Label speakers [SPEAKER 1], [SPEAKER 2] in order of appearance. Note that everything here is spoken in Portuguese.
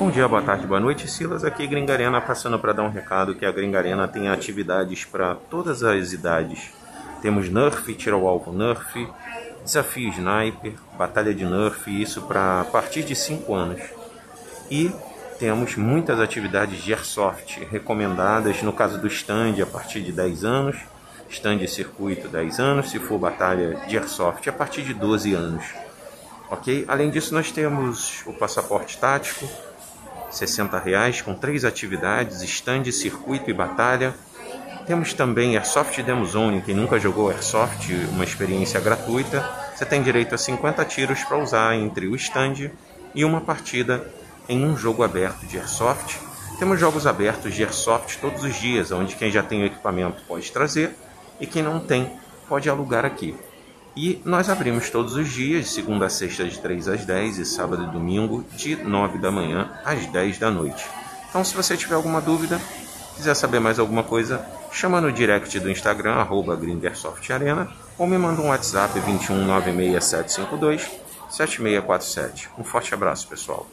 [SPEAKER 1] Bom dia, boa tarde, boa noite. Silas aqui, Gringarena, passando para dar um recado que a Gringarena tem atividades para todas as idades. Temos Nerf, tiro ao alvo Nerf, desafio Sniper, batalha de Nerf, isso para a partir de 5 anos. E temos muitas atividades de Airsoft recomendadas, no caso do stand, a partir de 10 anos, stand circuito 10 anos, se for batalha de Airsoft, a partir de 12 anos. Ok? Além disso, nós temos o passaporte tático, 60 reais, com três atividades, stand, circuito e batalha. Temos também Airsoft Demo Zone, quem nunca jogou Airsoft, uma experiência gratuita. Você tem direito a 50 tiros para usar entre o stand e uma partida em um jogo aberto de Airsoft. Temos jogos abertos de Airsoft todos os dias, onde quem já tem o equipamento pode trazer e quem não tem pode alugar aqui. E nós abrimos todos os dias, segunda a sexta, de 3 às 10 e sábado e domingo, de 9 da manhã às 10 da noite. Então, se você tiver alguma dúvida, quiser saber mais alguma coisa, chama no direct do Instagram, arroba Arena, ou me manda um WhatsApp 21 96752 7647. Um forte abraço, pessoal.